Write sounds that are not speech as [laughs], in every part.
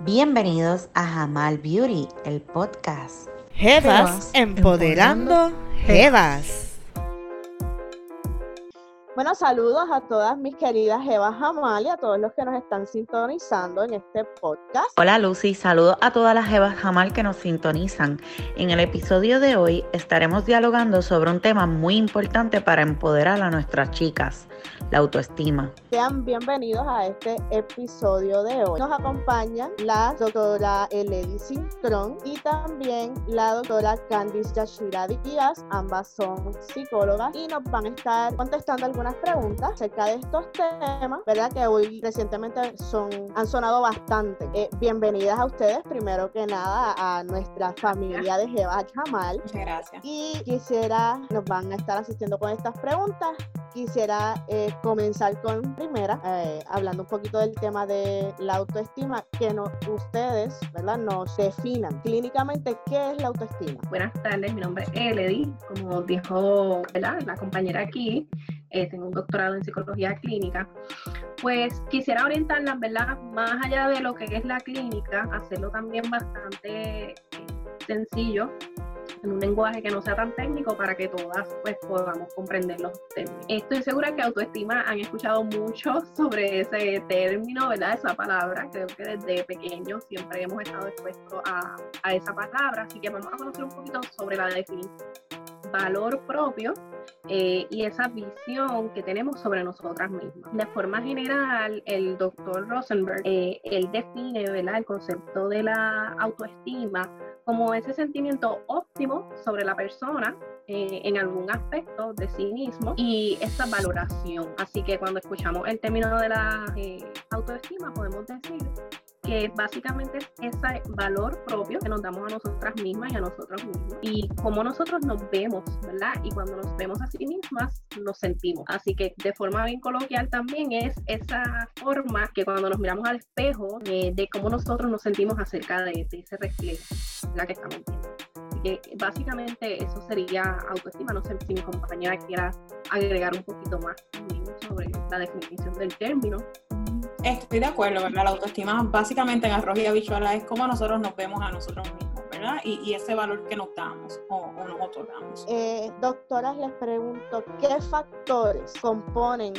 Bienvenidos a Jamal Beauty, el podcast. Jevas empoderando Jevas. Bueno, saludos a todas mis queridas Eva Jamal y a todos los que nos están sintonizando en este podcast. Hola Lucy, saludos a todas las Evas Jamal que nos sintonizan. En el episodio de hoy estaremos dialogando sobre un tema muy importante para empoderar a nuestras chicas, la autoestima. Sean bienvenidos a este episodio de hoy. Nos acompaña la doctora Eleni Cintrón y también la doctora Candice Yashira Díaz. Ambas son psicólogas y nos van a estar contestando algunas preguntas acerca de estos temas, ¿verdad? Que hoy recientemente son, han sonado bastante. Eh, bienvenidas a ustedes, primero que nada, a nuestra familia de Jeva Jamal. Muchas gracias. Y quisiera, nos van a estar asistiendo con estas preguntas. Quisiera eh, comenzar con primera, eh, hablando un poquito del tema de la autoestima, que no, ustedes, ¿verdad? Nos definan clínicamente qué es la autoestima. Buenas tardes, mi nombre es Eledy, como dijo ¿verdad? la compañera aquí, eh, tengo un doctorado en psicología clínica, pues quisiera orientarlas, ¿verdad? Más allá de lo que es la clínica, hacerlo también bastante eh, sencillo en un lenguaje que no sea tan técnico para que todas pues podamos comprender los términos. Estoy segura que autoestima han escuchado mucho [laughs] sobre ese término, ¿verdad? Esa palabra. Creo que desde pequeños siempre hemos estado expuestos a, a esa palabra, así que vamos a conocer un poquito sobre la definición valor propio eh, y esa visión que tenemos sobre nosotras mismas. De forma general, el doctor Rosenberg, eh, él define ¿verdad? el concepto de la autoestima como ese sentimiento óptimo sobre la persona eh, en algún aspecto de sí mismo y esa valoración. Así que cuando escuchamos el término de la autoestima, podemos decir que básicamente es ese valor propio que nos damos a nosotras mismas y a nosotros mismos y cómo nosotros nos vemos, ¿verdad? Y cuando nos vemos a sí mismas, nos sentimos. Así que de forma bien coloquial también es esa forma que cuando nos miramos al espejo de, cómo nosotros nos sentimos acerca de, ese reflejo, la que estamos viendo. Así que básicamente eso sería autoestima. No sé si mi compañera quiera agregar un poquito más sobre la definición del término. Estoy de acuerdo, ¿verdad? La autoestima básicamente en arroz y habichuela es como nosotros nos vemos a nosotros mismos, ¿verdad? Y, ese valor que nos damos o, nos otorgamos. Eh, doctoras, les pregunto, ¿qué factores componen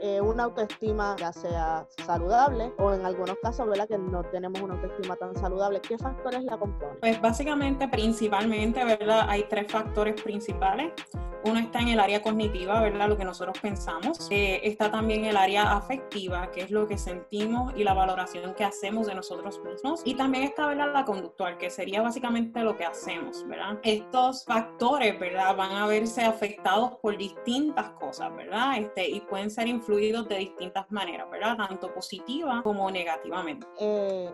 eh, una autoestima ya sea saludable o en algunos casos, ¿verdad? Que no tenemos una autoestima tan saludable. ¿Qué factores la componen? Pues básicamente, principalmente, ¿verdad? Hay tres factores principales. Uno está en el área cognitiva, ¿verdad? Lo que nosotros pensamos. Eh, está también el área afectiva, que es lo que sentimos y la valoración que hacemos de nosotros mismos. Y también está, ¿verdad? La conductual, que sería básicamente lo que hacemos, ¿verdad? Estos factores, ¿verdad? Van a verse afectados por distintas cosas, ¿verdad? Este, y pueden ser influidos de distintas maneras, ¿verdad? Tanto positiva como negativamente. Eh,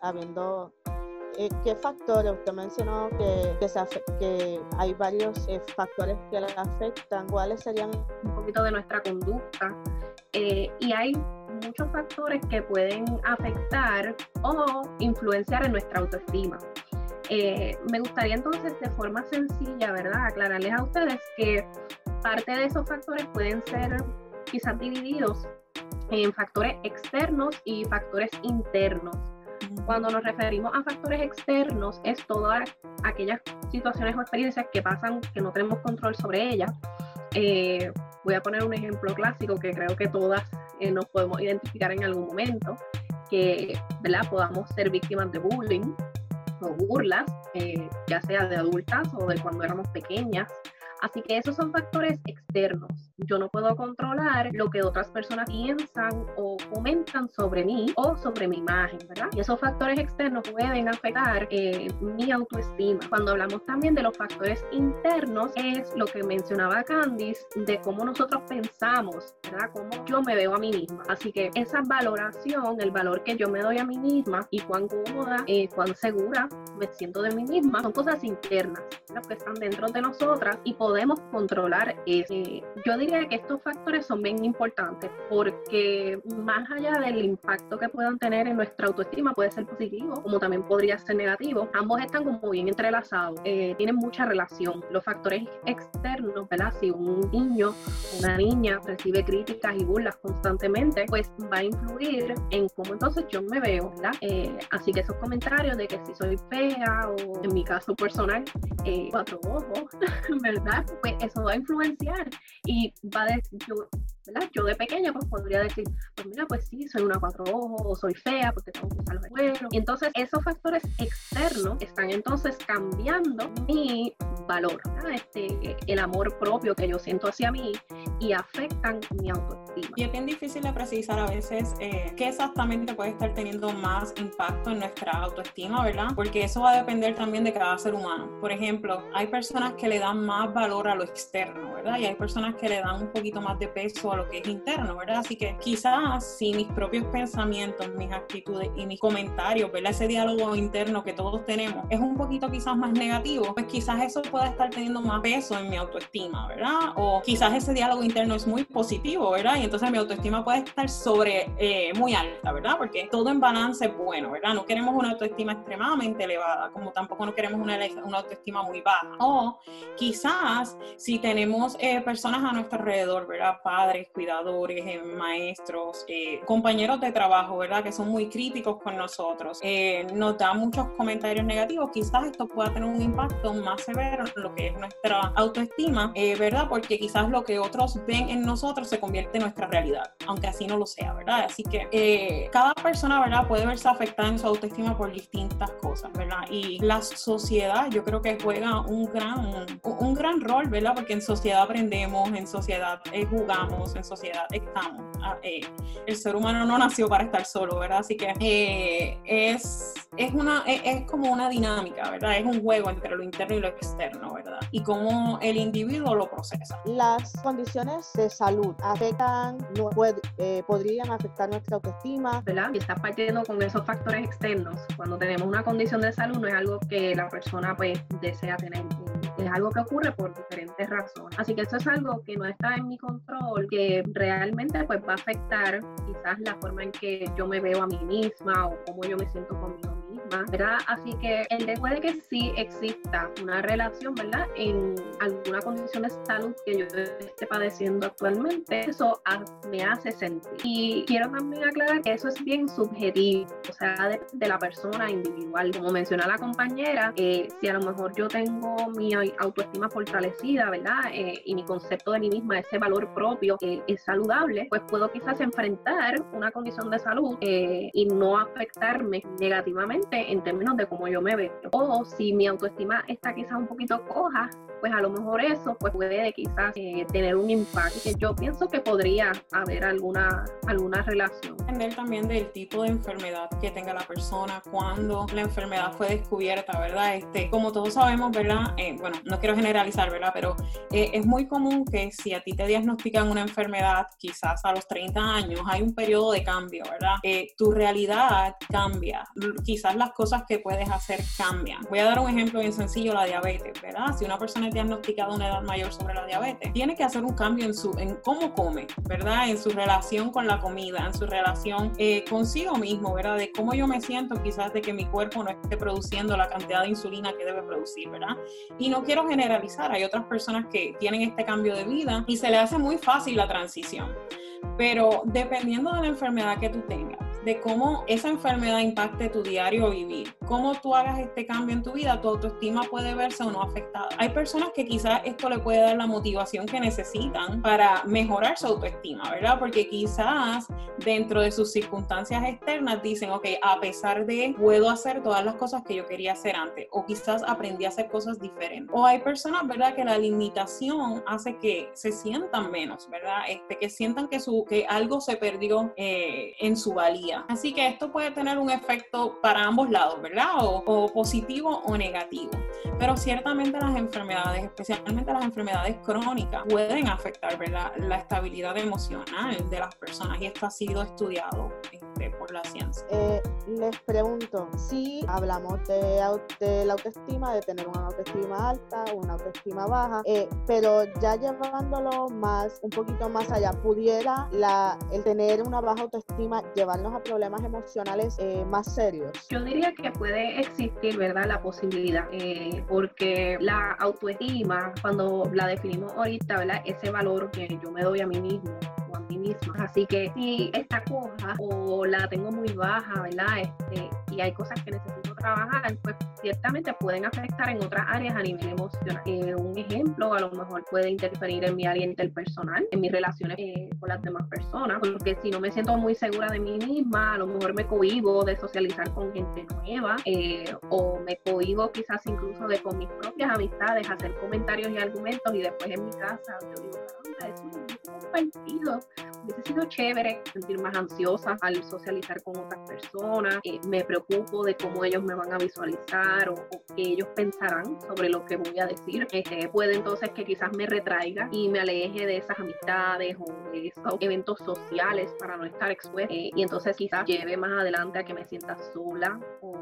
Habiendo eh, ¿qué factores? Usted mencionó que, que, hay varios eh, factores que la afectan. ¿Cuáles serían? Un poquito de nuestra conducta. Eh, y hay muchos factores que pueden afectar o influenciar en nuestra autoestima. me gustaría entonces de forma sencilla, ¿verdad? Aclararles a ustedes que parte de esos factores pueden ser quizás divididos en factores externos y factores internos. Cuando nos referimos a factores externos, es todas aquellas situaciones o experiencias que pasan que no tenemos control sobre ellas. Eh, voy a poner un ejemplo clásico que creo que todas eh, nos podemos identificar en algún momento, que ¿verdad? podamos ser víctimas de bullying o burlas, eh, ya sea de adultas o de cuando éramos pequeñas. Así que esos son factores externos. Yo no puedo controlar lo que otras personas piensan o comentan sobre mí o sobre mi imagen, ¿verdad? Y esos factores externos pueden afectar eh, mi autoestima. Cuando hablamos también de los factores internos, es lo que mencionaba Candice, de cómo nosotros pensamos, ¿verdad? Cómo yo me veo a mí misma. Así que esa valoración, el valor que yo me doy a mí misma y cuán cómoda, eh, cuán segura me siento de mí misma, son cosas internas, las que están dentro de nosotras y podemos controlar eso. yo diría que estos factores son bien importantes porque más allá del impacto que puedan tener en nuestra autoestima, puede ser positivo como también podría ser negativo, ambos están como bien entrelazados, eh, tienen mucha relación. Los factores externos, ¿verdad? Si un niño, una niña recibe críticas y burlas constantemente, pues va a influir en cómo entonces yo me veo, ¿verdad? Eh, así que esos comentarios de que si soy fea o en mi caso personal, eh, cuatro ojos, [laughs] ¿verdad? Pues eso va a influenciar y va yo, ¿verdad? Yo de pequeña pues podría decir, pues mira, pues sí, soy una cuatro ojos o soy fea porque tengo que usar los. Y entonces esos factores externos están entonces cambiando mi valor, este, el amor propio que yo siento hacia mí y afectan mi autoestima. Y es bien difícil de precisar a veces eh, qué exactamente puede estar teniendo más impacto en nuestra autoestima, ¿verdad? Porque eso va a depender también de cada ser humano. Por ejemplo, hay personas que le dan más valor a lo externo, ¿verdad? Y hay personas que le dan un poquito más de peso a lo que es interno, ¿verdad? Así que quizás si mis propios pensamientos, mis actitudes y mis comentarios, ¿verdad? Ese diálogo interno que todos tenemos es un poquito quizás más negativo, pues quizás eso pueda estar teniendo más peso en mi autoestima, ¿verdad? O quizás ese diálogo interno es muy positivo, ¿verdad? Y entonces mi autoestima puede estar sobre eh, muy alta, ¿verdad? Porque todo en balance es bueno, ¿verdad? No queremos una autoestima extremadamente elevada, como tampoco no queremos una, una autoestima muy baja. O quizás si tenemos eh, personas a nuestro alrededor, ¿verdad? Padres, cuidadores, eh, maestros, compañeros de trabajo, ¿verdad? Que son muy críticos con nosotros, nos dan muchos comentarios negativos, quizás esto pueda tener un impacto más severo en lo que es nuestra autoestima, ¿verdad? Porque quizás lo que otros ven en nosotros se convierte en nuestra realidad, aunque así no lo sea, ¿verdad? Así que eh, cada persona, ¿verdad? Puede verse afectada en su autoestima por distintas cosas, ¿verdad? Y la sociedad yo creo que juega un gran, un, gran rol, ¿verdad? Porque en sociedad aprendemos, en sociedad eh, jugamos, en sociedad estamos. Ah, eh, el ser humano no nació para estar solo, ¿verdad? Así que es, es, una, es, es como una dinámica, ¿verdad? Es un juego entre lo interno y lo externo, ¿verdad? Y cómo el individuo lo procesa. Las condiciones de salud afectan, no, eh, podrían afectar nuestra autoestima. ¿Verdad? Y está partiendo con esos factores externos. Cuando tenemos una condición de salud no es algo que la persona pues desea tener es algo que ocurre por diferentes razones. Así que eso es algo que no está en mi control, que realmente pues va a afectar quizás la forma en que yo me veo a mí misma o cómo yo me siento conmigo Así que el de puede que sí exista una relación, ¿verdad? En alguna condición de salud que yo esté padeciendo actualmente, eso me hace sentir. Y quiero también aclarar que eso es bien subjetivo, o sea, de, la persona individual. Como menciona la compañera, eh, si a lo mejor yo tengo mi autoestima fortalecida, ¿verdad? Eh, y mi concepto de mí misma, ese valor propio que es saludable, pues puedo quizás enfrentar una condición de salud eh, y no afectarme negativamente en términos de cómo yo me veo. O si mi autoestima está quizás un poquito coja, pues a lo mejor eso pues puede quizás eh, tener un impacto. Yo pienso que podría haber alguna, alguna relación. Depender también del tipo de enfermedad que tenga la persona, cuando la enfermedad fue descubierta, ¿verdad? Este, como todos sabemos, ¿verdad? Eh, bueno, no quiero generalizar, ¿verdad? Pero eh, es muy común que si a ti te diagnostican una enfermedad, quizás a los 30 años, hay un periodo de cambio, ¿verdad? tu realidad cambia. Quizás las cosas que puedes hacer cambian. Voy a dar un ejemplo bien sencillo, la diabetes, ¿verdad? Si una persona diagnosticado una edad mayor sobre la diabetes, tiene que hacer un cambio en, su, en cómo come, ¿verdad? En su relación con la comida, en su relación eh, consigo mismo, ¿verdad? De cómo yo me siento quizás de que mi cuerpo no esté produciendo la cantidad de insulina que debe producir, ¿verdad? Y no quiero generalizar, hay otras personas que tienen este cambio de vida y se le hace muy fácil la transición. Pero dependiendo de la enfermedad que tú tengas, de cómo esa enfermedad impacte tu diario vivir, cómo tú hagas este cambio en tu vida, tu autoestima puede verse o no afectada. Hay personas que quizás esto le puede dar la motivación que necesitan para mejorar su autoestima, ¿verdad? Porque quizás dentro de sus circunstancias externas dicen, ok, a pesar de puedo hacer todas las cosas que yo quería hacer antes, o quizás aprendí a hacer cosas diferentes. O hay personas, ¿verdad? Que la limitación hace que se sientan menos, ¿verdad? Este, que sientan que, su, que algo se perdió eh, en su valía Así que esto puede tener un efecto para ambos lados, ¿verdad? O, positivo o negativo. Pero ciertamente las enfermedades, especialmente las enfermedades crónicas, pueden afectar, ¿verdad? La estabilidad emocional de las personas y esto ha sido estudiado este, por la ciencia. Eh, les pregunto, si hablamos de, la autoestima, de tener una autoestima alta, una autoestima baja, eh, pero ya llevándolo más, un poquito más allá, pudiera la, el tener una baja autoestima llevarnos a problemas emocionales eh, más serios. Yo diría que puede existir, ¿verdad? La posibilidad, porque la autoestima, cuando la definimos ahorita, ¿verdad? Ese valor que yo me doy a mí mismo o a mí misma. Así que si esta coja o la tengo muy baja, ¿verdad? Este, y hay cosas que necesito trabajar, pues ciertamente pueden afectar en otras áreas a nivel emocional. Eh, un ejemplo, a lo mejor puede interferir en mi área interpersonal, en mis relaciones eh, con las demás personas, porque si no me siento muy segura de mí misma, a lo mejor me cohibo de socializar con gente nueva eh, o me cohibo quizás incluso de con mis propias amistades hacer comentarios y argumentos y después en mi casa yo digo, es compartido hubiese sido chévere sentir más ansiosa al socializar con otras personas, eh, me preocupo de cómo ellos me van a visualizar o, que ellos pensarán sobre lo que voy a decir. Este, puede entonces que quizás me retraiga y me aleje de esas amistades o de esos eventos sociales para no estar expuesta eh, y entonces quizás lleve más adelante a que me sienta sola o,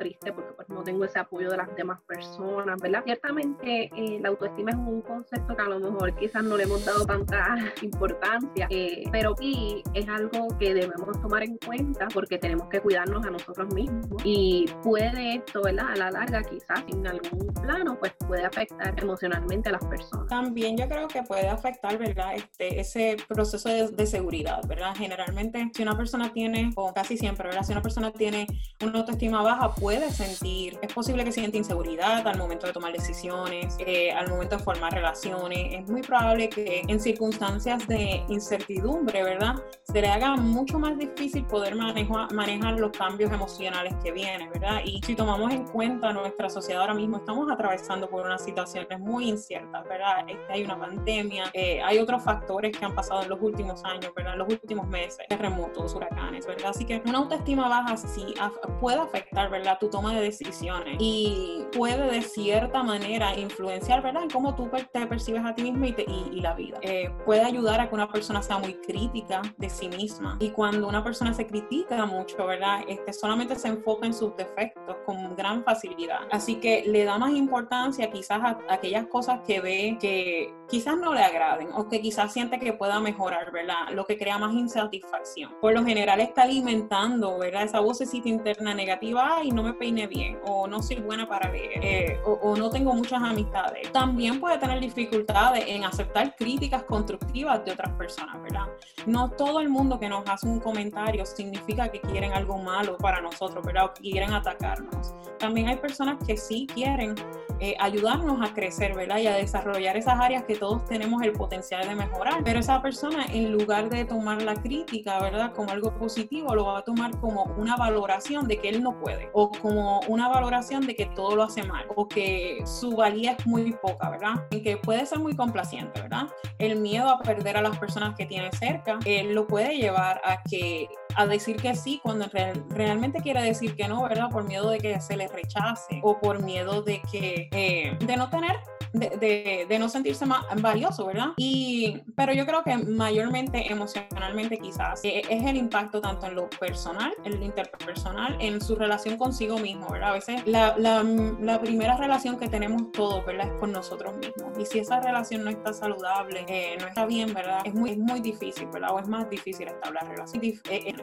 triste porque pues no tengo ese apoyo de las demás personas, ¿verdad? Ciertamente eh, la autoestima es un concepto que a lo mejor quizás no le hemos dado tanta [laughs] importancia eh, pero sí es algo que debemos tomar en cuenta porque tenemos que cuidarnos a nosotros mismos y puede esto, ¿verdad? A la larga quizás en algún plano, pues puede afectar emocionalmente a las personas. También yo creo que puede afectar, ¿verdad? Este, ese proceso de, seguridad, ¿verdad? Generalmente si una persona tiene, o casi siempre, ¿verdad? Si una persona tiene una autoestima baja, puede sentir, es posible que sienta inseguridad al momento de tomar decisiones, eh, al momento de formar relaciones. Es muy probable que en circunstancias de incertidumbre, ¿verdad? Se le haga mucho más difícil poder manejar, manejar los cambios emocionales que vienen, ¿verdad? Y si tomamos en cuenta nuestra sociedad ahora mismo, estamos atravesando por unas situaciones muy inciertas, ¿verdad? Este, hay una pandemia, eh, hay otros factores que han pasado en los últimos años, ¿verdad? En los últimos meses, terremotos, huracanes, ¿verdad? Así que una autoestima baja sí puede afectar, ¿verdad? Tu toma de decisiones y puede de cierta manera influenciar, ¿verdad? En cómo tú te percibes a ti mismo y, la vida. Eh, puede ayudar a que una persona sea muy crítica de sí misma. Y cuando una persona se critica mucho, ¿verdad? Este, solamente se enfoca en sus defectos con gran facilidad. Así que le da más importancia quizás a, aquellas cosas que ve que quizás no le agraden o que quizás siente que pueda mejorar, ¿verdad? Lo que crea más insatisfacción. Por lo general está alimentando, ¿verdad? Esa vocecita interna negativa, ay, no me peine bien o no soy buena para leer eh, o, o no tengo muchas amistades. También puede tener dificultades en aceptar críticas constructivas de otras personas ¿verdad? No todo el mundo que nos hace un comentario significa que quieren algo malo para nosotros, ¿verdad? O que quieren atacarnos. También hay personas que sí quieren eh, ayudarnos a crecer, ¿verdad? Y a desarrollar esas áreas que todos tenemos el potencial de mejorar. Pero esa persona, en lugar de tomar la crítica, ¿verdad? Como algo positivo, lo va a tomar como una valoración de que él no puede, o como una valoración de que todo lo hace mal, o que su valía es muy poca, ¿verdad? Y que puede ser muy complaciente, ¿verdad? El miedo a perder a las personas que tiene cerca, él lo puede llevar a que a decir que sí cuando realmente quiere decir que no, ¿verdad? Por miedo de que se le rechace o por miedo de que eh, de no tener de, de, no sentirse más valioso, ¿verdad? Y, pero yo creo que mayormente emocionalmente quizás eh, es el impacto tanto en lo personal, en lo interpersonal, en su relación consigo mismo, ¿verdad? A veces la, la, la primera relación que tenemos todos, ¿verdad? Es con nosotros mismos. Y si esa relación no está saludable, eh, no está bien, ¿verdad? Es muy, es muy difícil, ¿verdad? O es más difícil establecer relación. Eh,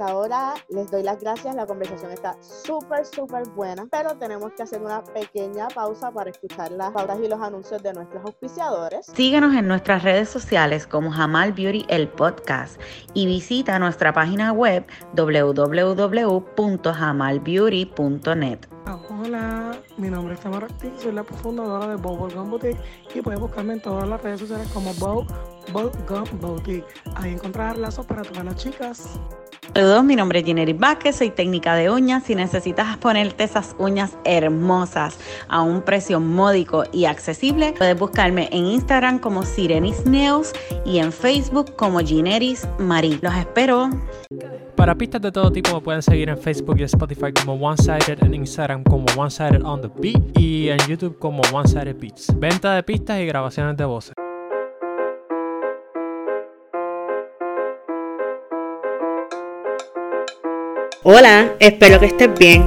Ahora les doy las gracias, la conversación está súper, súper buena, pero tenemos que hacer una pequeña pausa para escuchar las pautas y los anuncios de nuestros Síguenos en nuestras redes sociales como Jamal Beauty el podcast y visita nuestra página web www.jamalbeauty.net. Hola, mi nombre es Tamara Ortiz, soy la fundadora de Bubblegum Boutique y puedes buscarme en todas las redes sociales como Bubblegum Boutique. Ahí encontrarás lazos para todas las chicas. Saludos, mi nombre es Jenny Vázquez, soy técnica de uñas. Si necesitas ponerte esas uñas hermosas a un precio módico y accesible, puedes buscarme en Instagram como Sirenis Nails y en Facebook como Gineris Marie. Los espero. Para pistas de todo tipo me pueden seguir en Facebook y Spotify como One Sided, en Instagram como One Sided on the Beat y en YouTube como One Sided Beats. Venta de pistas y grabaciones de voces. Hola, espero que estés bien.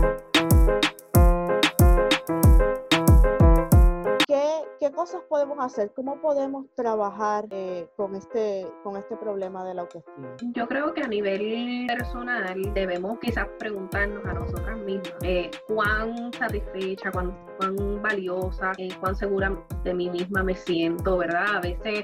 Cosas podemos hacer? ¿Cómo podemos trabajar eh, con, este, con este problema de la autoestima? Yo creo que a nivel personal debemos quizás preguntarnos a nosotras mismas eh, cuán satisfecha, cuán, cuán valiosa, eh, cuán segura de mí misma me siento, ¿verdad? A veces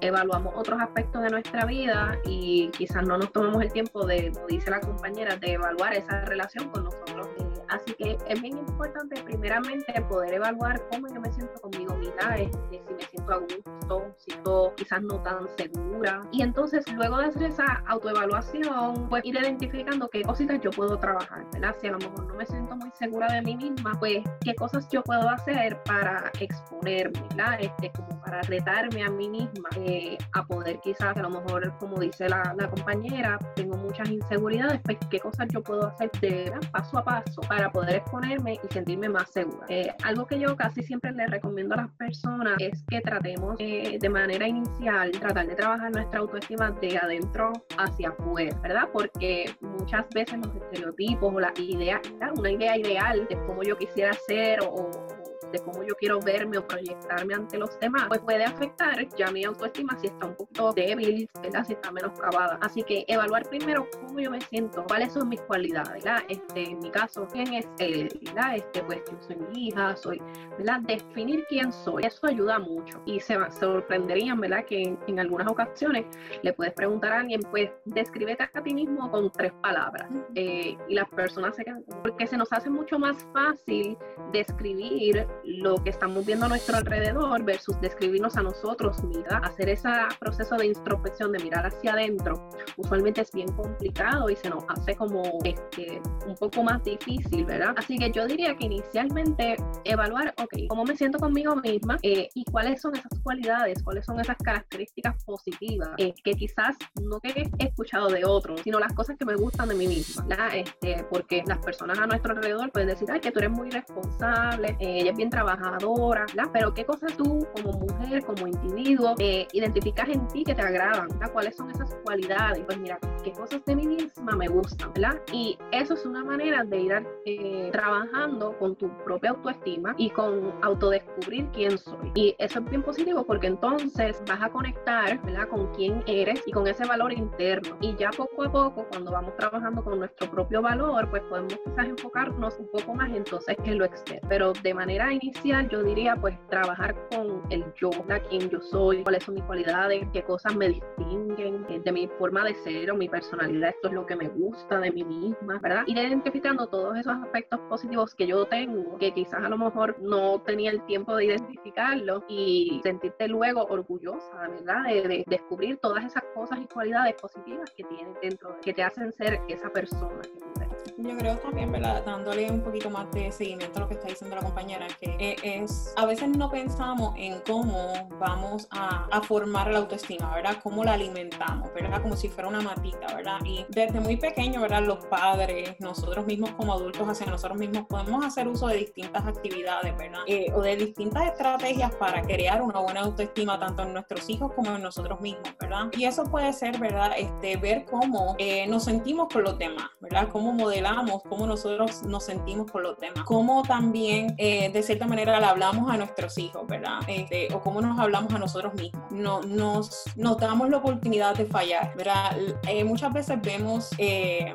evaluamos otros aspectos de nuestra vida y quizás no nos tomamos el tiempo de, como dice la compañera, de evaluar esa relación con nosotros Así que es bien importante primeramente poder evaluar cómo yo me siento conmigo misma, este, si me siento a gusto, si siento quizás no tan segura. Y entonces luego de hacer esa autoevaluación, pues ir identificando qué cositas yo puedo trabajar, ¿verdad? Si a lo mejor no me siento muy segura de mí misma, pues qué cosas yo puedo hacer para exponerme, ¿verdad? Este, como para retarme a mí misma eh, a poder quizás, a lo mejor, como dice la, la compañera, tengo muchas inseguridades, pues qué cosas yo puedo hacer de paso a paso para poder exponerme y sentirme más segura. Eh, algo que yo casi siempre le recomiendo a las personas es que tratemos eh, de manera inicial, tratar de trabajar nuestra autoestima de adentro hacia afuera, ¿verdad? Porque muchas veces los estereotipos o la idea, una idea ideal de cómo yo quisiera ser o de cómo yo quiero verme o proyectarme ante los demás, pues puede afectar ya mi autoestima si está un poquito débil, ¿verdad? si está menos acabada. Así que evaluar primero cómo yo me siento, cuáles son mis cualidades, ¿verdad? Este, en mi caso, quién es él, ¿verdad? Este, pues yo soy mi hija, soy, ¿verdad? Definir quién soy, eso ayuda mucho y se sorprenderían, ¿verdad? Que en, algunas ocasiones le puedes preguntar a alguien, pues descríbete a ti mismo con tres palabras eh, y las personas se quedan, porque se nos hace mucho más fácil describir lo que estamos viendo a nuestro alrededor versus describirnos a nosotros, mira, hacer ese proceso de introspección, de mirar hacia adentro, usualmente es bien complicado y se nos hace como este, un poco más difícil, ¿verdad? Así que yo diría que inicialmente evaluar, ok, cómo me siento conmigo misma eh, y cuáles son esas cualidades, cuáles son esas características positivas eh, que quizás no que he escuchado de otros, sino las cosas que me gustan de mí misma, ¿verdad? Este, porque las personas a nuestro alrededor pueden decir, ay, que tú eres muy responsable, eh, ella es bien trabajadora, ¿verdad? Pero qué cosas tú como mujer, como individuo, eh, identificas en ti que te agradan, ¿verdad? ¿Cuáles son esas cualidades? Pues mira, qué cosas de mí misma me gustan, ¿verdad? Y eso es una manera de ir eh, trabajando con tu propia autoestima y con autodescubrir quién soy. Y eso es bien positivo porque entonces vas a conectar, ¿verdad? Con quién eres y con ese valor interno. Y ya poco a poco, cuando vamos trabajando con nuestro propio valor, pues podemos quizás enfocarnos un poco más entonces en lo externo. Pero de manera inicial yo diría pues trabajar con el yo, a quién yo soy, cuáles son mis cualidades, qué cosas me distinguen eh, de mi forma de ser o mi personalidad, esto es lo que me gusta de mí misma, ¿verdad? Ir identificando todos esos aspectos positivos que yo tengo, que quizás a lo mejor no tenía el tiempo de identificarlos y sentirte luego orgullosa, ¿verdad? De, descubrir todas esas cosas y cualidades positivas que tienes dentro, que te hacen ser esa persona que tú eres. Yo creo también, ¿verdad? Dándole un poquito más de seguimiento a lo que está diciendo la compañera, que es, a veces no pensamos en cómo vamos a, a, formar la autoestima, ¿verdad? Cómo la alimentamos, ¿verdad? Como si fuera una matita, ¿verdad? Y desde muy pequeño, ¿verdad? Los padres, nosotros mismos como adultos hacia nosotros mismos podemos hacer uso de distintas actividades, ¿verdad? Eh, o de distintas estrategias para crear una buena autoestima tanto en nuestros hijos como en nosotros mismos, ¿verdad? Y eso puede ser, ¿verdad? Este, ver cómo eh, nos sentimos con los demás, ¿verdad? Cómo modelamos, cómo nosotros nos sentimos con los demás, cómo también, eh, de cierta manera, le hablamos a nuestros hijos, ¿verdad? Este, o cómo nos hablamos a nosotros mismos. No, nos, nos damos la oportunidad de fallar, ¿verdad? muchas veces vemos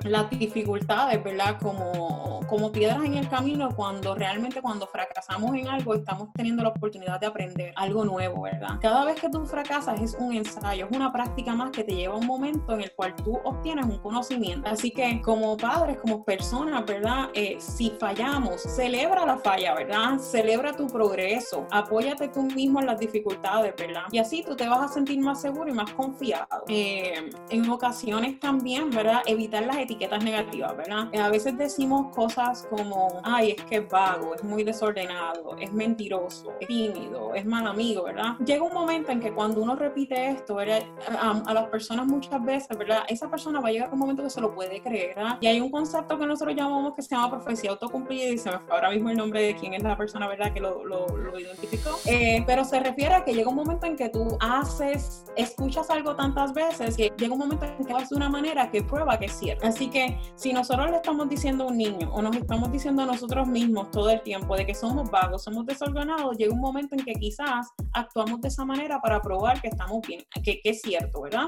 las dificultades, ¿verdad? Como, como piedras en el camino cuando realmente cuando fracasamos en algo estamos teniendo la oportunidad de aprender algo nuevo, ¿verdad? Cada vez que tú fracasas es un ensayo, es una práctica más que te lleva a un momento en el cual tú obtienes un conocimiento. Así que como padres, como como personas, ¿verdad? Eh, si fallamos, celebra la falla, ¿verdad? Celebra tu progreso, apóyate tú mismo en las dificultades, ¿verdad? Y así tú te vas a sentir más seguro y más confiado. Eh, en ocasiones también, ¿verdad? Evitar las etiquetas negativas, ¿verdad? a veces decimos cosas como, ay, es que es vago, es muy desordenado, es mentiroso, es tímido, es mal amigo, ¿verdad? Llega un momento en que cuando uno repite esto, a las personas muchas veces, ¿verdad? Esa persona va a llegar a un momento que se lo puede creer, ¿verdad? Y hay un concepto que nosotros llamamos que se llama profecía autocumplida y se me fue ahora mismo el nombre de quién es la persona, ¿verdad? Que lo, lo, lo identificó. Eh, pero se refiere a que llega un momento en que tú haces, escuchas algo tantas veces que llega un momento en que vas de una manera que prueba que es cierto. Así que si nosotros le estamos diciendo a un niño o nos estamos diciendo a nosotros mismos todo el tiempo de que somos vagos, somos desordenados, llega un momento en que quizás actuamos de esa manera para probar que estamos bien, que, que es cierto, ¿verdad?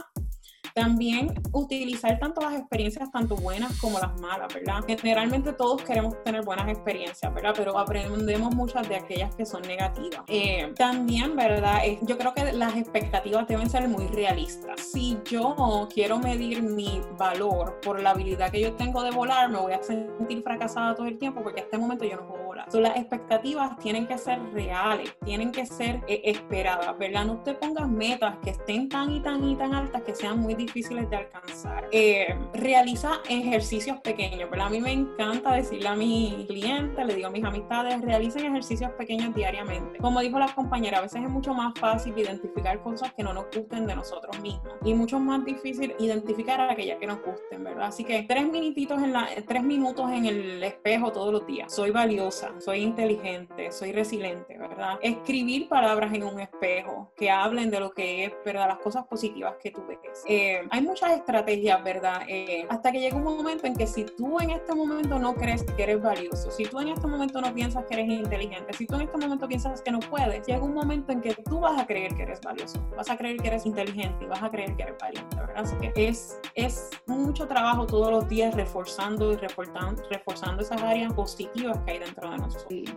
También utilizar tanto las experiencias, tanto buenas como las malas, ¿verdad? Generalmente todos queremos tener buenas experiencias, ¿verdad? Pero aprendemos muchas de aquellas que son negativas. Eh, también, ¿verdad? yo creo que las expectativas deben ser muy realistas. Si yo quiero medir mi valor por la habilidad que yo tengo de volar, me voy a sentir fracasada todo el tiempo porque a este momento yo no puedo Entonces, las expectativas tienen que ser reales, tienen que ser eh, esperadas, ¿verdad? No te pongas metas que estén tan y tan y tan altas que sean muy difíciles de alcanzar. Eh, realiza ejercicios pequeños, ¿verdad? A mí me encanta decirle a mis clientes, le digo a mis amistades, realicen ejercicios pequeños diariamente. Como dijo la compañera, a veces es mucho más fácil identificar cosas que no nos gusten de nosotros mismos y mucho más difícil identificar aquellas que nos gusten, ¿verdad? Así que tres minutitos en la, tres minutos en el espejo todos los días. Soy valiosa, soy inteligente, soy resiliente, ¿verdad? Escribir palabras en un espejo que hablen de lo que es, ¿verdad? Las cosas positivas que tú ves. Eh, hay muchas estrategias, ¿verdad? Eh, hasta que llega un momento en que si tú en este momento no crees que eres valioso, si tú en este momento no piensas que eres inteligente, si tú en este momento piensas que no puedes, llega un momento en que tú vas a creer que eres valioso, vas a creer que eres inteligente y vas a creer que eres valiente, ¿verdad? Así que es, es mucho trabajo todos los días reforzando y reforzando, reforzando esas áreas positivas que hay dentro de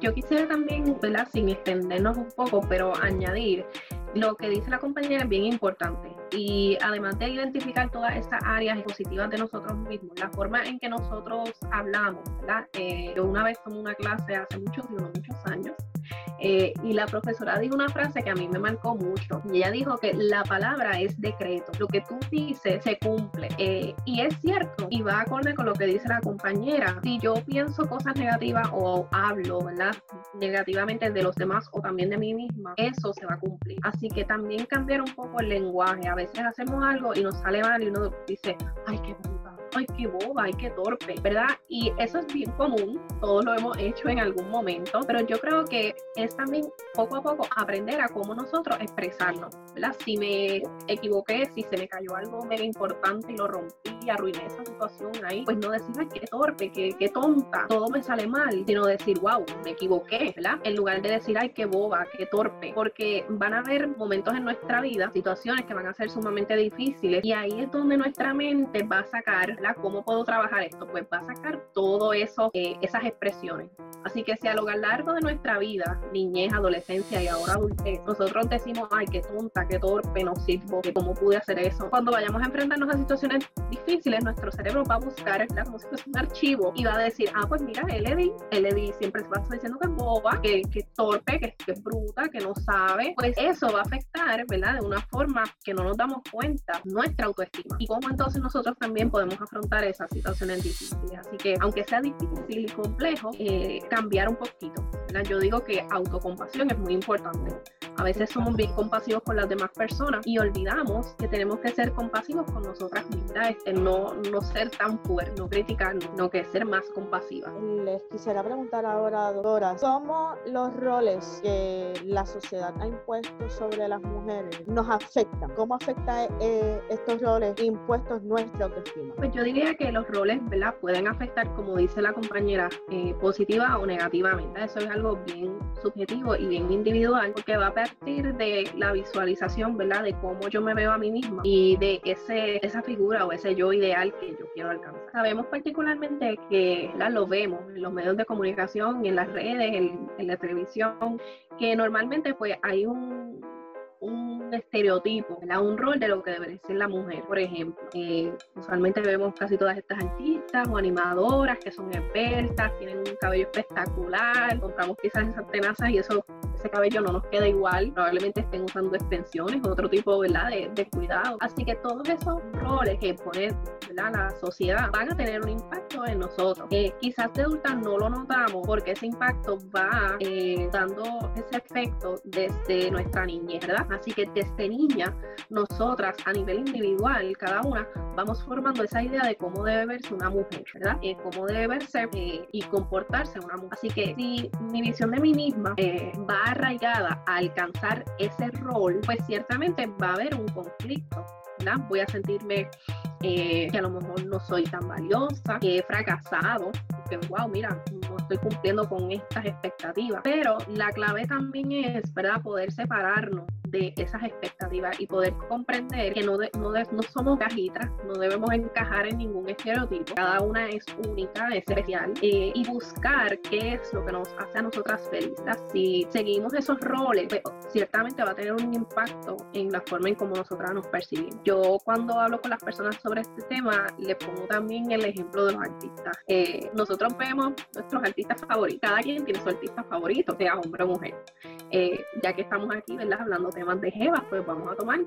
Yo quisiera también, ¿verdad? Sin extendernos un poco, pero añadir lo que dice la compañera es bien importante. Y además de identificar todas estas áreas positivas de nosotros mismos, la forma en que nosotros hablamos, ¿verdad? Eh, yo una vez tomé una clase hace muchos, muchos años eh, y la profesora dijo una frase que a mí me marcó mucho. Y ella dijo que la palabra es decreto. Lo que tú dices se cumple. Eh, y es cierto. Y va acorde con lo que dice la compañera. Si yo pienso cosas negativas o hablo, ¿verdad? Negativamente de los demás o también de mí misma, eso se va a cumplir. Así que también cambiar un poco el lenguaje. A veces hacemos algo y nos sale mal y uno dice, ay, qué ay, qué boba, ay, qué torpe, ¿verdad? Y eso es bien común, todos lo hemos hecho en algún momento, pero yo creo que es también poco a poco aprender a cómo nosotros expresarnos, ¿verdad? Si me equivoqué, si se me cayó algo mega importante y lo rompí, arruiné esa situación ahí, pues no decir, ay, qué torpe, qué, qué tonta, todo me sale mal, sino decir, wow, me equivoqué, ¿verdad? En lugar de decir, ay, qué boba, qué torpe, porque van a haber momentos en nuestra vida, situaciones que van a ser sumamente difíciles y ahí es donde nuestra mente va a sacar ¿Cómo puedo trabajar esto? Pues va a sacar todo eso, eh, esas expresiones. Así que si a lo largo de nuestra vida, niñez, adolescencia y ahora adultez, nosotros decimos, ay, qué tonta, qué torpe, no sirvo, cómo pude hacer eso. Cuando vayamos a enfrentarnos a situaciones difíciles, nuestro cerebro va a buscar, como si fuese un archivo y va a decir, ah, pues mira, Elodie, Elodie siempre va a estar diciendo que es boba, que, que es torpe, que, que, es bruta, que no sabe. Pues eso va a afectar, ¿verdad? De una forma que no nos damos cuenta nuestra autoestima. Y cómo entonces nosotros también podemos afrontar esas situaciones difíciles. Así que aunque sea difícil y complejo, eh, cambiar un poquito. Yo digo que autocompasión es muy importante. A veces somos bien compasivos con las demás personas y olvidamos que tenemos que ser compasivos con nosotras mismas, este, no, no ser tan fuertes, no criticar, no que ser más compasivas. Les quisiera preguntar ahora, doctora, ¿cómo los roles que la sociedad ha impuesto sobre las mujeres nos afectan? ¿Cómo afecta eh, estos roles impuestos nuestra autoestima? Pues yo diría que los roles, ¿verdad? Pueden afectar, como dice la compañera, eh, positiva o negativamente. Eso es algo bien subjetivo y bien individual porque va a partir de la visualización, ¿verdad? De cómo yo me veo a mí misma y de ese, esa figura o ese yo ideal que yo quiero alcanzar. Sabemos particularmente que ¿verdad? lo vemos en los medios de comunicación, en las redes, en, en la televisión, que normalmente pues hay un un estereotipo, ¿verdad? un rol de lo que debería ser la mujer. Por ejemplo, eh, usualmente vemos casi todas estas artistas o animadoras que son expertas, tienen un cabello espectacular, compramos quizás esas tenazas y eso ese cabello no nos queda igual, probablemente estén usando extensiones, otro tipo ¿verdad? De, de cuidado. Así que todos esos roles que pone ¿verdad? la sociedad van a tener un impacto en nosotros. Eh, quizás de adultas no lo notamos porque ese impacto va eh, dando ese efecto desde nuestra niñez, ¿verdad? Así que desde niña, nosotras a nivel individual, cada una, vamos formando esa idea de cómo debe verse una mujer, ¿verdad? Eh, cómo debe verse y comportarse una mujer. Así que si mi visión de mí misma va arraigada a alcanzar ese rol, pues ciertamente va a haber un conflicto. ¿verdad? Voy a sentirme eh, que a lo mejor no soy tan valiosa, que he fracasado, que wow, mira, no estoy cumpliendo con estas expectativas. Pero la clave también es, ¿verdad?, poder separarnos de esas expectativas y poder comprender que no, no, no, somos cajitas, no debemos encajar en ningún estereotipo, cada una es única, es especial, eh, y buscar qué es lo que nos hace a nosotras felices. Si seguimos esos roles, pues, ciertamente va a tener un impacto en la forma en cómo nosotras nos percibimos. Yo cuando hablo con las personas sobre este tema, le pongo también el ejemplo de los artistas. Eh, nosotros vemos nuestros artistas favoritos, cada quien tiene su artista favorito, sea hombre o mujer. Eh, ya que estamos aquí, ¿verdad? Hablando temas de Jeva, pues vamos a tomar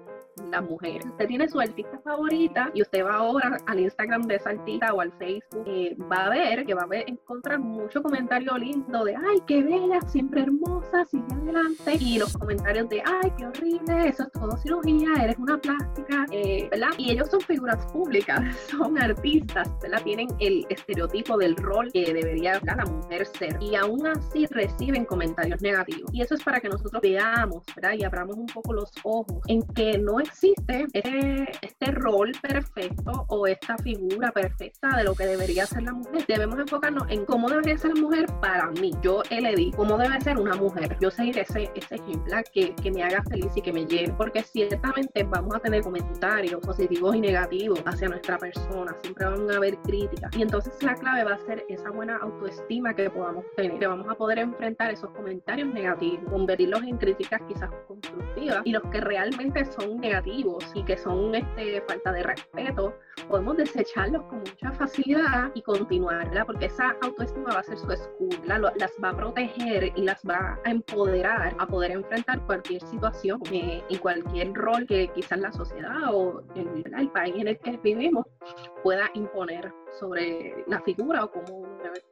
las mujeres. Usted tiene su artista favorita y usted va ahora al Instagram de esa artista o al Facebook, eh, va a ver que va a ver, encontrar mucho comentario lindo de, ay, qué bella, siempre hermosa, sigue adelante. Y los comentarios de, ay, qué horrible, eso es todo cirugía, eres una plástica, eh, ¿verdad? Y ellos son figuras públicas, [laughs] son artistas, ¿verdad? Tienen el estereotipo del rol que debería la mujer ser. Y aún así reciben comentarios negativos. Y eso es para que nosotros veamos, ¿verdad? Y abramos un poco los ojos en que no existe este, este rol perfecto o esta figura perfecta de lo que debería ser la mujer. Debemos enfocarnos en cómo debería ser la mujer para mí. Yo elegí cómo debe ser una mujer. Yo seguir ese, ese ejemplo que, que me haga feliz y que me lleve. Porque ciertamente vamos a tener comentarios positivos y negativos hacia nuestra persona. Siempre van a haber críticas. Y entonces la clave va a ser esa buena autoestima que podamos tener. Que vamos a poder enfrentar esos comentarios negativos, convertirlos en críticas quizás constructivas y los que realmente son negativos y que son este, falta de respeto, podemos desecharlos con mucha facilidad y continuar, porque esa autoestima va a ser su escudo, las va a proteger y las va a empoderar a poder enfrentar cualquier situación eh, y cualquier rol que quizás la sociedad o el, el país en el que vivimos pueda imponer sobre la figura o cómo debe.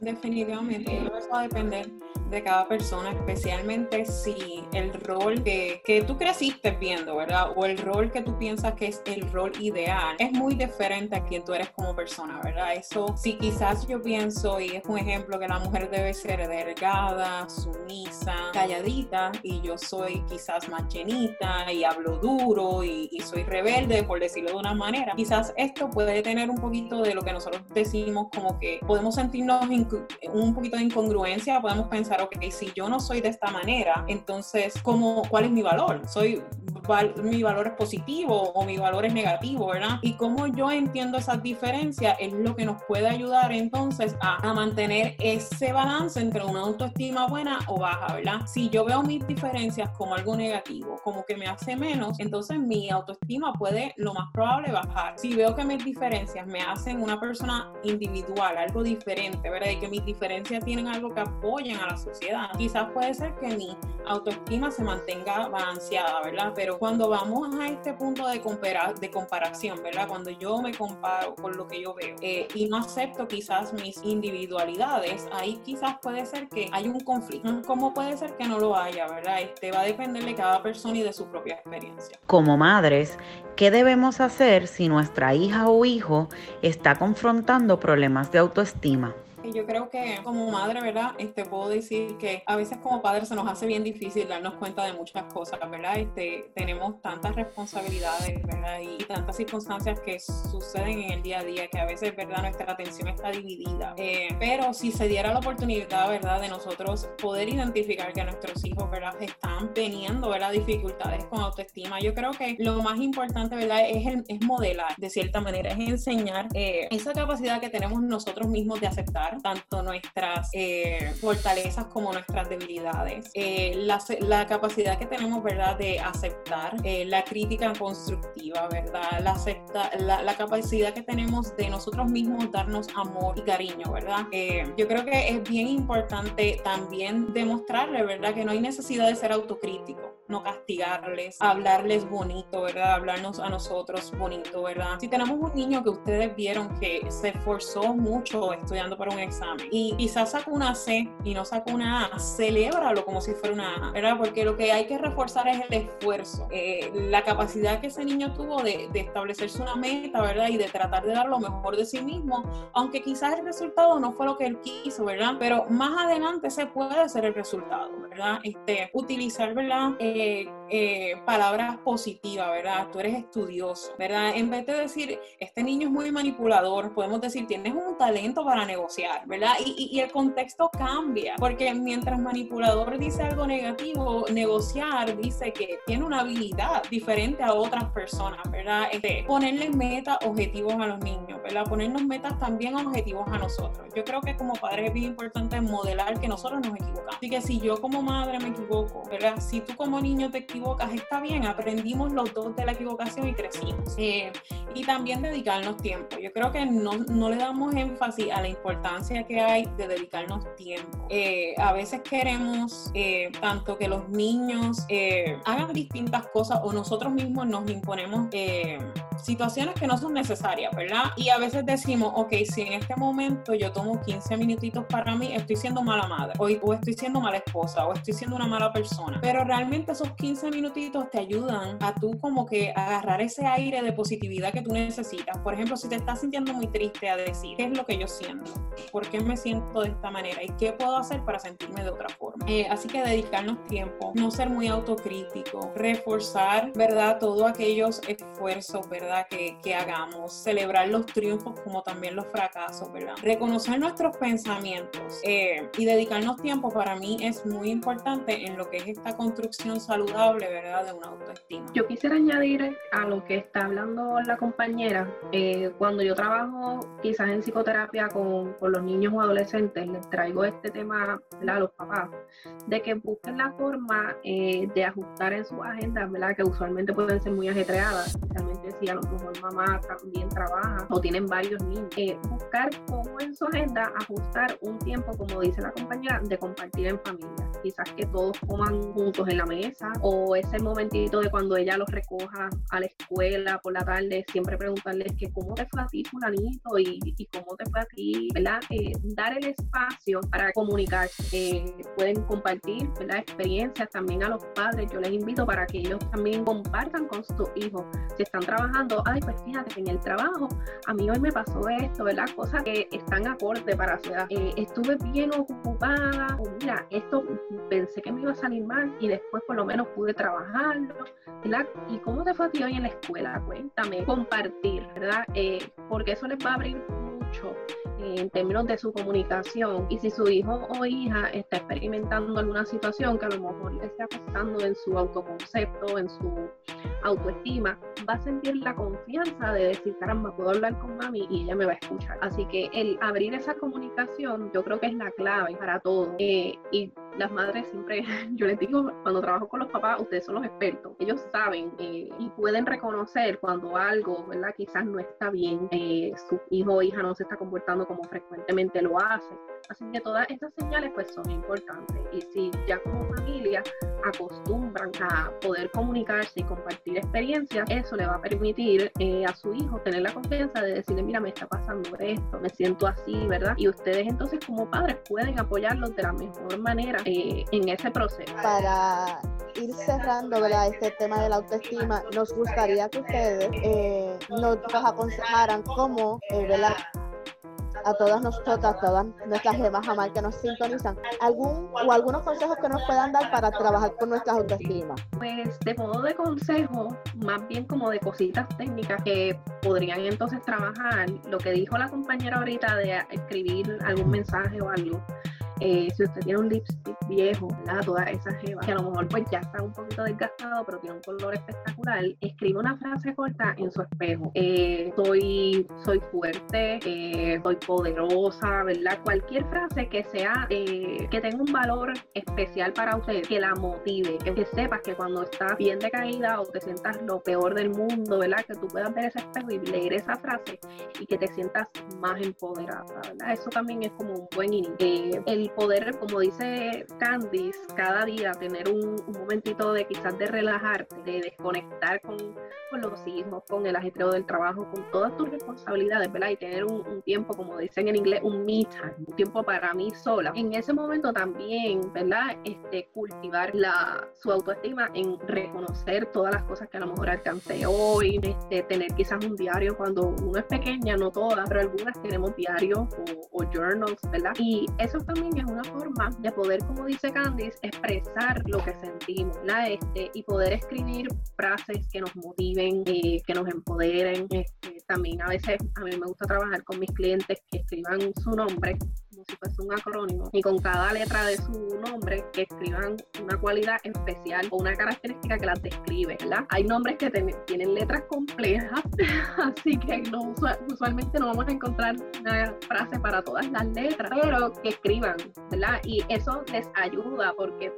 Definitivamente, eso va a depender de cada persona, especialmente si el rol que, que tú creciste viendo, ¿verdad? O el rol que tú piensas que es el rol ideal, es muy diferente a quien tú eres como persona, ¿verdad? Eso, si quizás yo pienso, y es un ejemplo, que la mujer debe ser delgada, sumisa, calladita, y yo soy quizás más llenita y hablo duro y, y soy rebelde, por decirlo de una manera, quizás esto puede tener un poquito de lo que nosotros decimos como que podemos sentirnos un poquito de incongruencia, podemos pensar, ok, si yo no soy de esta manera, entonces, ¿cómo, ¿cuál es mi valor? ¿Soy, mi valor es positivo o mi valor es negativo, verdad? Y cómo yo entiendo esas diferencias es lo que nos puede ayudar entonces a, a mantener ese balance entre una autoestima buena o baja, ¿verdad? Si yo veo mis diferencias como algo negativo, como que me hace menos, entonces mi autoestima puede lo más probable bajar. Si veo que mis diferencias me hacen una persona individual, algo diferente, ¿verdad? Y que mis diferencias tienen algo que apoyen a la sociedad. Quizás puede ser que mi autoestima se mantenga balanceada, ¿verdad? Pero cuando vamos a este punto de, de comparación, ¿verdad? Cuando yo me comparo con lo que yo veo eh, y no acepto quizás mis individualidades, ahí quizás puede ser que hay un conflicto. ¿Cómo puede ser que no lo haya, verdad? Este va a depender de cada persona y de su propia experiencia. Como madres, ¿qué debemos hacer si nuestra hija o hijo está confrontando problemas de autoestima? Yo creo que como madre, ¿verdad? Este, puedo decir que a veces como padre se nos hace bien difícil darnos cuenta de muchas cosas, ¿verdad? Este, tenemos tantas responsabilidades, ¿verdad? Y tantas circunstancias que suceden en el día a día que a veces, ¿verdad? Nuestra atención está dividida. Eh, pero si se diera la oportunidad, ¿verdad? De nosotros poder identificar que nuestros hijos, ¿verdad? Están teniendo, ¿verdad? Dificultades con autoestima. Yo creo que lo más importante, ¿verdad? Es, es modelar, de cierta manera, es enseñar eh, esa capacidad que tenemos nosotros mismos de aceptar tanto nuestras eh, fortalezas como nuestras debilidades, eh, la, la, capacidad que tenemos, ¿verdad?, de aceptar eh, la crítica constructiva, ¿verdad? La, acepta, la, la, capacidad que tenemos de nosotros mismos darnos amor y cariño, ¿verdad? yo creo que es bien importante también demostrarle, ¿verdad?, que no hay necesidad de ser autocrítico no castigarles, hablarles bonito, ¿verdad? Hablarnos a nosotros bonito, ¿verdad? Si tenemos un niño que ustedes vieron que se esforzó mucho estudiando para un examen y quizás sacó una C y no sacó una A, celébralo como si fuera una A, ¿verdad? Porque lo que hay que reforzar es el esfuerzo, eh, la capacidad que ese niño tuvo de, de establecerse una meta, ¿verdad? Y de tratar de dar lo mejor de sí mismo, aunque quizás el resultado no fue lo que él quiso, ¿verdad? Pero más adelante se puede hacer el resultado, ¿verdad? Este, utilizar, ¿verdad? Eh, eh, palabras positivas, ¿verdad? Tú eres estudioso, ¿verdad? En vez de decir, este niño es muy manipulador, podemos decir, tienes un talento para negociar, ¿verdad? Y, y, el contexto cambia, porque mientras manipulador dice algo negativo, negociar dice que tiene una habilidad diferente a otras personas, ¿verdad? Este, ponerle metas, objetivos a los niños, ¿verdad? Ponernos metas también objetivos a nosotros. Yo creo que como padres es bien importante modelar que nosotros nos equivocamos. Así que si yo como madre me equivoco, ¿verdad? Si tú como niño te equivocas, está bien, aprendimos los dos de la equivocación y crecimos. Eh, y también dedicarnos tiempo. Yo creo que no, no, le damos énfasis a la importancia que hay de dedicarnos tiempo. Eh, a veces queremos eh, tanto que los niños hagan distintas cosas o nosotros mismos nos imponemos situaciones que no son necesarias, ¿verdad? Y a veces decimos, ok, si en este momento yo tomo 15 minutitos para mí, estoy siendo mala madre, o, o estoy siendo mala esposa, o estoy siendo una mala persona. Pero realmente esos 15 minutitos te ayudan a tú como que agarrar ese aire de positividad que tú necesitas. Por ejemplo, si te estás sintiendo muy triste, a decir, ¿qué es lo que yo siento? ¿Por qué me siento de esta manera? ¿Y qué puedo hacer para sentirme de otra forma? Eh, así que dedicarnos tiempo, no ser muy autocrítico, reforzar, ¿verdad? Todos aquellos esfuerzos, ¿verdad? Que, que hagamos, celebrar los triunfos como también los fracasos, ¿verdad? Reconocer nuestros pensamientos eh, y dedicarnos tiempo para mí es muy importante en lo que es esta construcción saludable, ¿verdad? De una autoestima. Yo quisiera añadir a lo que está hablando la compañera, eh, cuando yo trabajo quizás en psicoterapia con, con, los niños o adolescentes, les traigo este tema ¿verdad? a los papás, de que busquen la forma eh, de ajustar en su agenda, ¿verdad? Que usualmente pueden ser muy ajetreadas, especialmente si lo mejor mamá también trabaja o tienen varios niños. Eh, buscar cómo en su agenda ajustar un tiempo, como dice la compañera, de compartir en familia. Quizás que todos coman juntos en la mesa o ese momentito de cuando ella los recoja a la escuela por la tarde, siempre preguntarles que cómo te fue a ti fulanito y, y cómo te fue a ti, ¿verdad? Eh, dar el espacio para comunicarse. Eh, pueden compartir, ¿verdad? Experiencias también a los padres. Yo les invito para que ellos también compartan con sus hijos. Si están trabajando, ay, pues fíjate que en el trabajo a mí hoy me pasó esto, ¿verdad? Cosas que están acorde para su edad. Eh, estuve bien ocupada, o mira, esto pensé que me iba a salir mal y después por lo menos pude trabajarlo, ¿verdad? ¿Y cómo te fue a ti hoy en la escuela? Cuéntame, compartir, ¿verdad? Eh, porque eso les va a abrir mucho en términos de su comunicación y si su hijo o hija está experimentando alguna situación que a lo mejor le esté afectando en su autoconcepto, en su autoestima, va a sentir la confianza de decir, caramba, puedo hablar con mami y ella me va a escuchar. Así que el abrir esa comunicación yo creo que es la clave para todo. Eh, y las madres siempre, [laughs] yo les digo, cuando trabajo con los papás, ustedes son los expertos. Ellos saben eh, y pueden reconocer cuando algo, ¿verdad? Quizás no está bien, eh, su hijo o hija no se está comportando como frecuentemente lo hace. Así que todas estas señales pues son importantes. Y si ya como familia acostumbran a poder comunicarse y compartir experiencias, eso le va a permitir eh, a su hijo tener la confianza de decirle, mira, me está pasando esto, me siento así, ¿verdad? Y ustedes entonces como padres pueden apoyarlos de la mejor manera eh, en ese proceso. Para ir cerrando ¿verdad? este tema de la autoestima, nos gustaría que ustedes eh, nos aconsejaran cómo ¿verdad? A todas nosotras, todas nuestras gemas jamás que nos sintonizan, algún o algunos consejos que nos puedan dar para trabajar con nuestra autoestima. Pues de modo de consejo, más bien como de cositas técnicas que podrían entonces trabajar, lo que dijo la compañera ahorita de escribir algún mensaje o algo eh, si usted tiene un lipstick viejo, ¿verdad? Todas esas jevas, que a lo mejor pues ya está un poquito desgastado, pero tiene un color espectacular, escribe una frase corta en su espejo. Eh, soy, soy fuerte, eh, soy poderosa, ¿verdad? Cualquier frase que sea, que tenga un valor especial para usted, que la motive, que, sepas que cuando estás bien decaída o te sientas lo peor del mundo, ¿verdad? Que tú puedas ver ese espejo y leer esa frase y que te sientas más empoderada, ¿verdad? Eso también es como un buen inicio. Eh, poder, como dice Candice, cada día tener un, momentito de quizás de relajarte, de desconectar con, los hijos, con el ajetreo del trabajo, con todas tus responsabilidades, ¿verdad? Y tener un, tiempo, como dicen en inglés, un me time, un tiempo para mí sola. En ese momento también, ¿verdad? Este, cultivar la, su autoestima en reconocer todas las cosas que a lo mejor alcancé hoy, este, tener quizás un diario cuando uno es pequeña, no todas, pero algunas tenemos diarios o, journals, ¿verdad? Y eso también es una forma de poder, como dice Candice, expresar lo que sentimos, ¿verdad? Este, y poder escribir frases que nos motiven, eh, que nos empoderen. Este, también a veces a mí me gusta trabajar con mis clientes que escriban su nombre si fuese un acrónimo y con cada letra de su nombre que escriban una cualidad especial o una característica que las describe, ¿verdad? Hay nombres que tienen letras complejas, [laughs] así que no, usualmente no vamos a encontrar una frase para todas las letras, pero que escriban, ¿verdad? Y eso les ayuda porque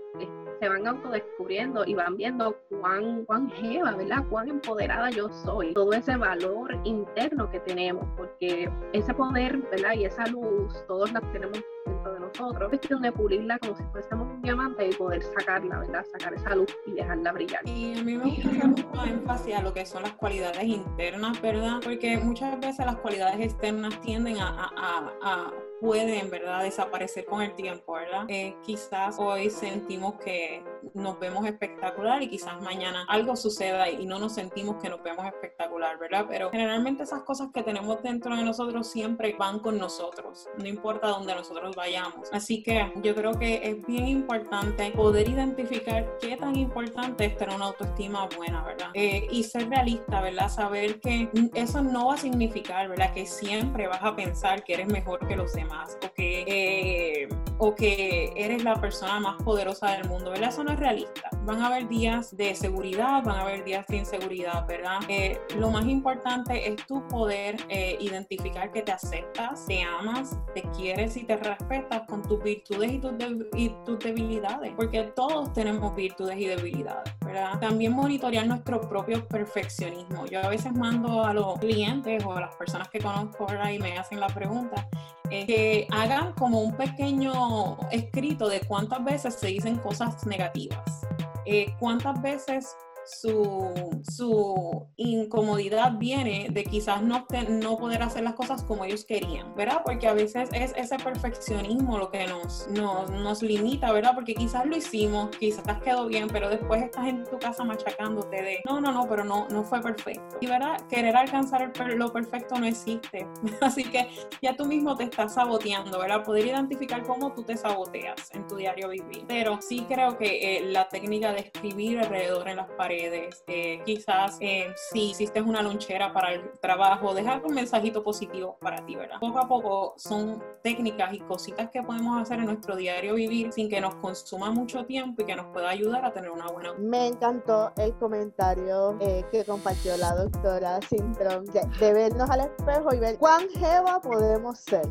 se van autodescubriendo y van viendo cuán, cuán jeva, ¿verdad? Cuán empoderada yo soy. Todo ese valor interno que tenemos, porque ese poder, ¿verdad? Y esa luz, todos la tenemos dentro de nosotros. Es cuestión de pulirla como si fuésemos un diamante y poder sacarla, ¿verdad? Sacar esa luz y dejarla brillar. Y a mí me gusta mucho énfasis a lo que son las cualidades internas, ¿verdad? Porque muchas veces las cualidades externas tienden a pueden, ¿verdad?, desaparecer con el tiempo, ¿verdad? Eh, quizás hoy sentimos que nos vemos espectacular y quizás mañana algo suceda y no nos sentimos que nos vemos espectacular, ¿verdad? Pero generalmente esas cosas que tenemos dentro de nosotros siempre van con nosotros, no importa dónde nosotros vayamos. Así que yo creo que es bien importante poder identificar qué tan importante es tener una autoestima buena, ¿verdad? Eh, y ser realista, ¿verdad? Saber que eso no va a significar, ¿verdad? Que siempre vas a pensar que eres mejor que los demás o que, eh, o que eres la persona más poderosa del mundo, ¿verdad? Eso no es realista. Van a haber días de seguridad, van a haber días de inseguridad, ¿verdad? Eh, lo más importante es tu poder eh, identificar que te aceptas, te amas, te quieres y te respetas con tus virtudes y tus, y tus debilidades, porque todos tenemos virtudes y debilidades, ¿verdad? También monitorear nuestro propio perfeccionismo. Yo a veces mando a los clientes o a las personas que conozco y me hacen la pregunta, que hagan como un pequeño escrito de cuántas veces se dicen cosas negativas, eh, cuántas veces su, su incomodidad viene de quizás no, no poder hacer las cosas como ellos querían, ¿verdad? Porque a veces es ese perfeccionismo lo que nos, nos, nos limita, ¿verdad? Porque quizás lo hicimos, quizás quedó bien, pero después estás en tu casa machacándote de, no, no, no, pero no, no fue perfecto. Y, ¿verdad? Querer alcanzar lo perfecto no existe. [laughs] Así que ya tú mismo te estás saboteando, ¿verdad? Poder identificar cómo tú te saboteas en tu diario vivir. Pero sí creo que eh, la técnica de escribir alrededor en las paredes, eh, quizás eh, si hiciste una lonchera para el trabajo, dejar un mensajito positivo para ti, ¿verdad? Poco a poco son técnicas y cositas que podemos hacer en nuestro diario vivir sin que nos consuma mucho tiempo y que nos pueda ayudar a tener una buena. Me encantó el comentario eh, que compartió la doctora Sintron de, vernos al espejo y ver cuán jeva podemos ser.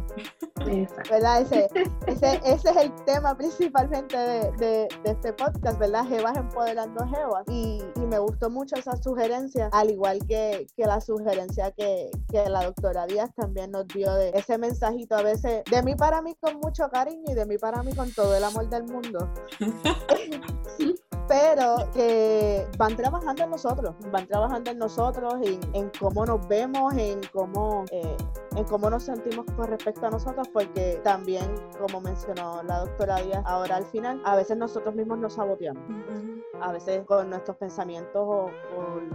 ¿Verdad? Ese, ese, ese, es el tema principalmente de, de, de este podcast, ¿verdad? Jevas empoderando jevas. Y, y me gustó mucho esa sugerencia, al igual que, que la sugerencia que, que, la doctora Díaz también nos dio de ese mensajito a veces de mí para mí con mucho cariño y de mí para mí con todo el amor del mundo. [laughs] [laughs] pero que van trabajando en nosotros, van trabajando en nosotros, en, en cómo nos vemos, en cómo, eh, en cómo nos sentimos con respecto a nosotros, porque también, como mencionó la doctora Díaz ahora al final, a veces nosotros mismos nos saboteamos. A veces con nuestros pensamientos o,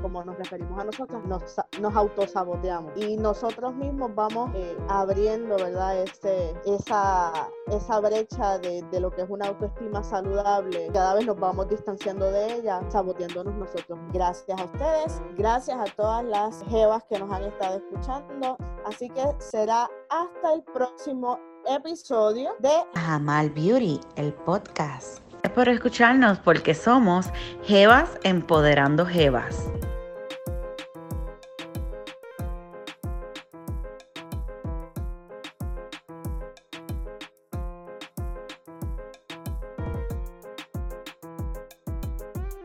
como nos referimos a nosotros, nos, nos autosaboteamos. Y nosotros mismos vamos eh, abriendo, ¿verdad? Este, esa, esa brecha de, de, lo que es una autoestima saludable, cada vez nos vamos distanciando de ella, saboteándonos nosotros. Gracias a ustedes, gracias a todas las jevas que nos han estado escuchando, así que será hasta el próximo episodio de Jamal Beauty, el podcast. Gracias por escucharnos porque somos Jevas Empoderando Jevas.